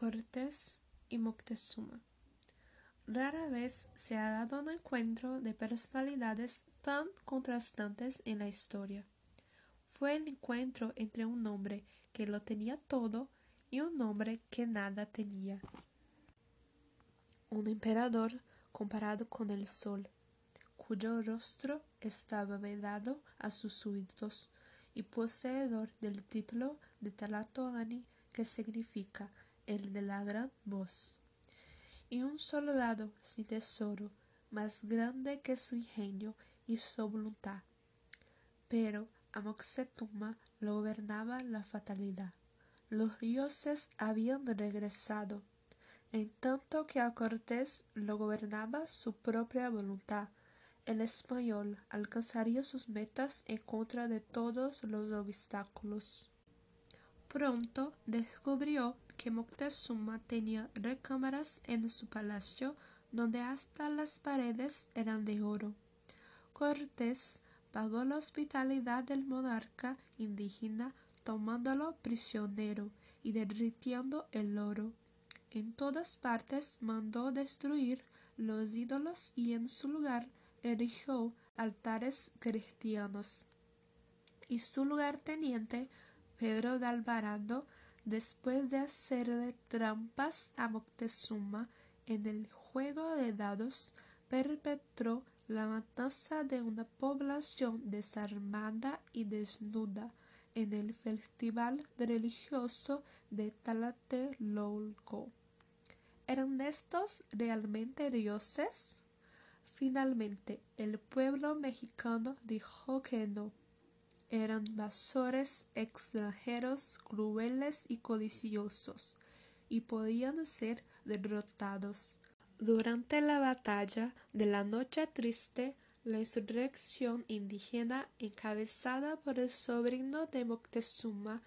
Cortés y Moctezuma. Rara vez se ha dado un encuentro de personalidades tan contrastantes en la historia. Fue el encuentro entre un hombre que lo tenía todo y un hombre que nada tenía. Un emperador comparado con el sol, cuyo rostro estaba vedado a sus súbditos, y poseedor del título de Tlatoani, que significa el de la gran voz, y un soldado sin tesoro, más grande que su ingenio y su voluntad. Pero a Moxetuma lo gobernaba la fatalidad. Los dioses habían regresado, en tanto que a Cortés lo gobernaba su propia voluntad. El español alcanzaría sus metas en contra de todos los obstáculos. Pronto descubrió que Moctezuma tenía recámaras en su palacio donde hasta las paredes eran de oro. Cortés pagó la hospitalidad del monarca indígena tomándolo prisionero y derritiendo el oro. En todas partes mandó destruir los ídolos y en su lugar erigió altares cristianos. Y su lugarteniente Pedro de Alvarado, después de hacerle trampas a Moctezuma en el juego de dados, perpetró la matanza de una población desarmada y desnuda en el festival religioso de Tlatelolco. ¿Eran estos realmente dioses? Finalmente, el pueblo mexicano dijo que no eran vasores extranjeros crueles y codiciosos, y podían ser derrotados. Durante la batalla de la Noche Triste, la insurrección indígena encabezada por el sobrino de Moctezuma,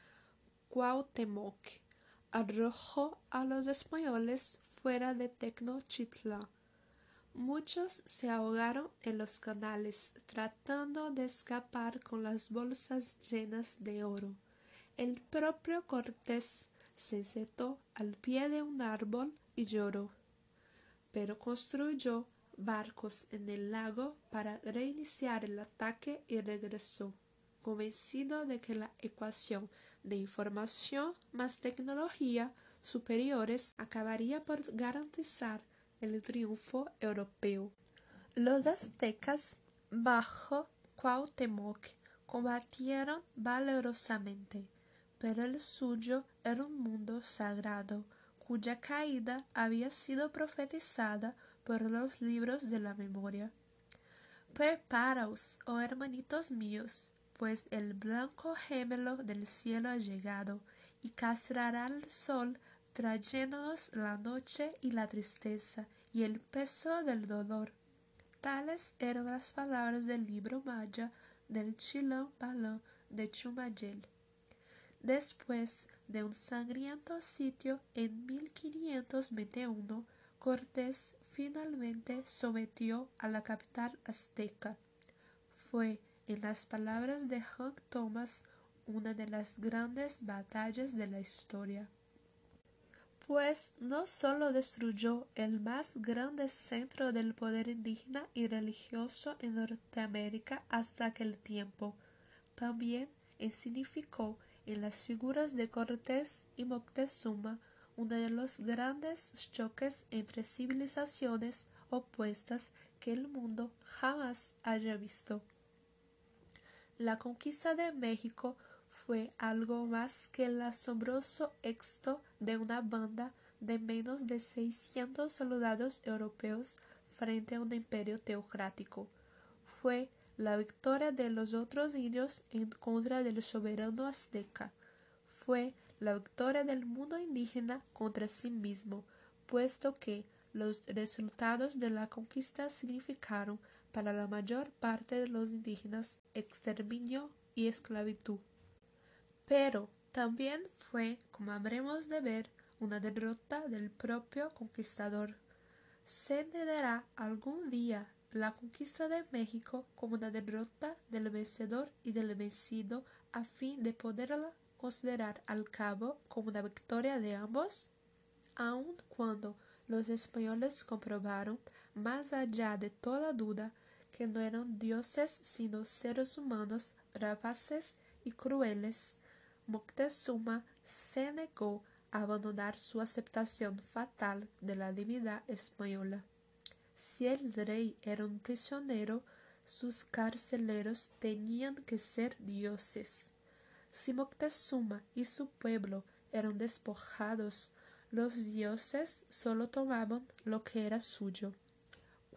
Cuauhtémoc, arrojó a los españoles fuera de Tenochtitlan. Muchos se ahogaron en los canales tratando de escapar con las bolsas llenas de oro. El propio Cortés se sentó al pie de un árbol y lloró, pero construyó barcos en el lago para reiniciar el ataque y regresó, convencido de que la ecuación de información más tecnología superiores acabaría por garantizar el triunfo europeo. Los aztecas, bajo Cuauhtémoc, combatieron valerosamente, pero el suyo era un mundo sagrado, cuya caída había sido profetizada por los libros de la memoria. Preparaos, oh hermanitos míos, pues el blanco gemelo del cielo ha llegado, y castrará el sol trayéndonos la noche y la tristeza y el peso del dolor. Tales eran las palabras del libro maya del Chilón Balón de Chumayel. Después de un sangriento sitio en 1521, Cortés finalmente sometió a la capital azteca. Fue, en las palabras de Hank Thomas, una de las grandes batallas de la historia pues no solo destruyó el más grande centro del poder indígena y religioso en Norteamérica hasta aquel tiempo, también significó en las figuras de Cortés y Moctezuma uno de los grandes choques entre civilizaciones opuestas que el mundo jamás haya visto. La conquista de México fue algo más que el asombroso éxito de una banda de menos de 600 soldados europeos frente a un imperio teocrático. Fue la victoria de los otros indios en contra del soberano azteca. Fue la victoria del mundo indígena contra sí mismo, puesto que los resultados de la conquista significaron para la mayor parte de los indígenas exterminio y esclavitud pero también fue, como habremos de ver, una derrota del propio conquistador. Se entenderá algún día la conquista de México como una derrota del vencedor y del vencido a fin de poderla considerar al cabo como una victoria de ambos? aun cuando los españoles comprobaron, más allá de toda duda, que no eran dioses sino seres humanos rapaces y crueles, Moctezuma se negó a abandonar su aceptación fatal de la divinidad española. Si el rey era un prisionero, sus carceleros tenían que ser dioses. Si Moctezuma y su pueblo eran despojados, los dioses solo tomaban lo que era suyo.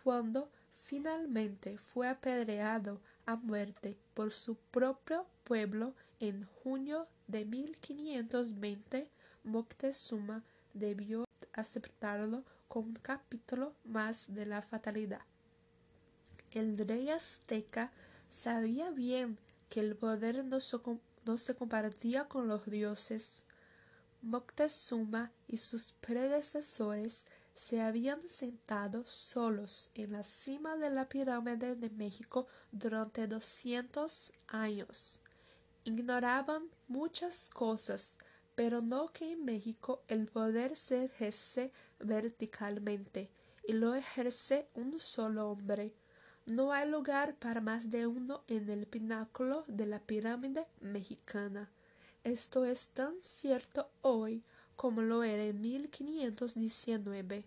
Cuando finalmente fue apedreado a muerte por su propio pueblo en junio de 1520, Moctezuma debió aceptarlo como un capítulo más de la fatalidad. El rey azteca sabía bien que el poder no, no se compartía con los dioses. Moctezuma y sus predecesores se habían sentado solos en la cima de la pirámide de México durante doscientos años. Ignoraban muchas cosas, pero no que en México el poder se ejerce verticalmente y lo ejerce un solo hombre. No hay lugar para más de uno en el pináculo de la pirámide mexicana. Esto es tan cierto hoy como lo era en 1519.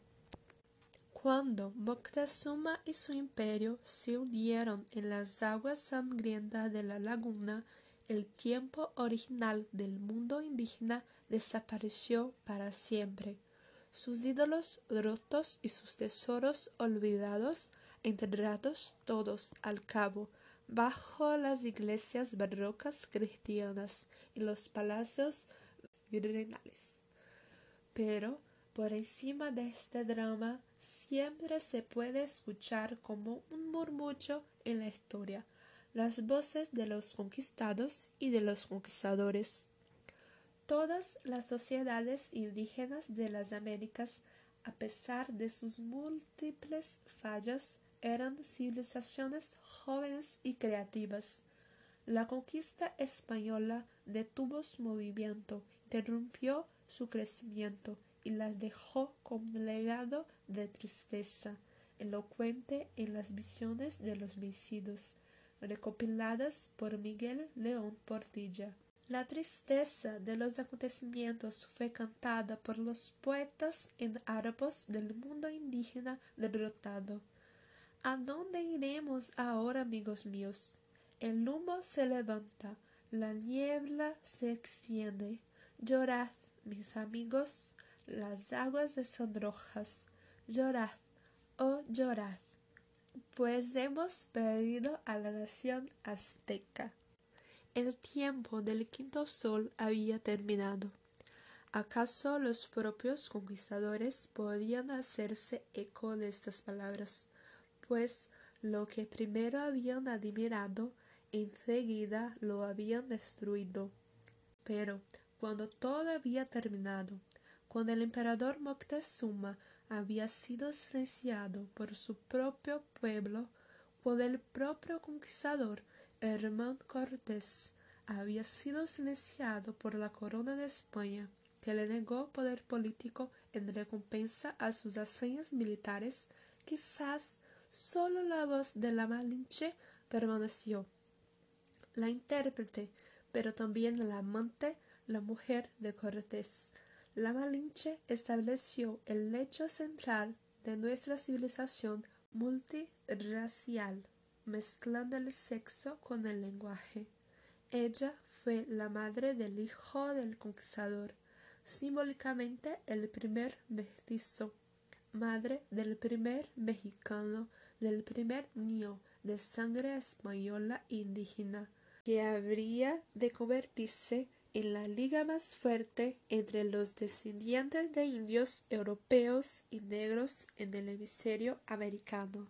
Cuando Moctezuma y su imperio se unieron en las aguas sangrientas de la laguna, el tiempo original del mundo indígena desapareció para siempre. Sus ídolos rotos y sus tesoros olvidados enterrados todos al cabo bajo las iglesias barrocas cristianas y los palacios virreinales. Pero por encima de este drama siempre se puede escuchar como un murmullo en la historia las voces de los conquistados y de los conquistadores. Todas las sociedades indígenas de las Américas, a pesar de sus múltiples fallas, eran civilizaciones jóvenes y creativas. La conquista española detuvo su movimiento, interrumpió su crecimiento y las dejó con un legado de tristeza, elocuente en las visiones de los vencidos, recopiladas por Miguel León Portilla. La tristeza de los acontecimientos fue cantada por los poetas en árabes del mundo indígena derrotado. ¿A dónde iremos ahora, amigos míos? El humo se levanta, la niebla se extiende. Llorad, mis amigos, las aguas son rojas. Llorad, oh llorad, pues hemos perdido a la nación azteca. El tiempo del quinto sol había terminado. ¿Acaso los propios conquistadores podían hacerse eco de estas palabras? pues lo que primero habían admirado enseguida lo habían destruido. Pero cuando todo había terminado, cuando el emperador Moctezuma había sido silenciado por su propio pueblo, cuando el propio conquistador Hernán Cortés había sido silenciado por la corona de España, que le negó poder político en recompensa a sus hazañas militares, quizás solo la voz de la Malinche permaneció. La intérprete, pero también la amante, la mujer de Cortés. La Malinche estableció el lecho central de nuestra civilización multirracial, mezclando el sexo con el lenguaje. Ella fue la madre del hijo del conquistador, simbólicamente el primer mestizo madre del primer mexicano, del primer niño de sangre española indígena, que habría de convertirse en la liga más fuerte entre los descendientes de indios europeos y negros en el hemisferio americano.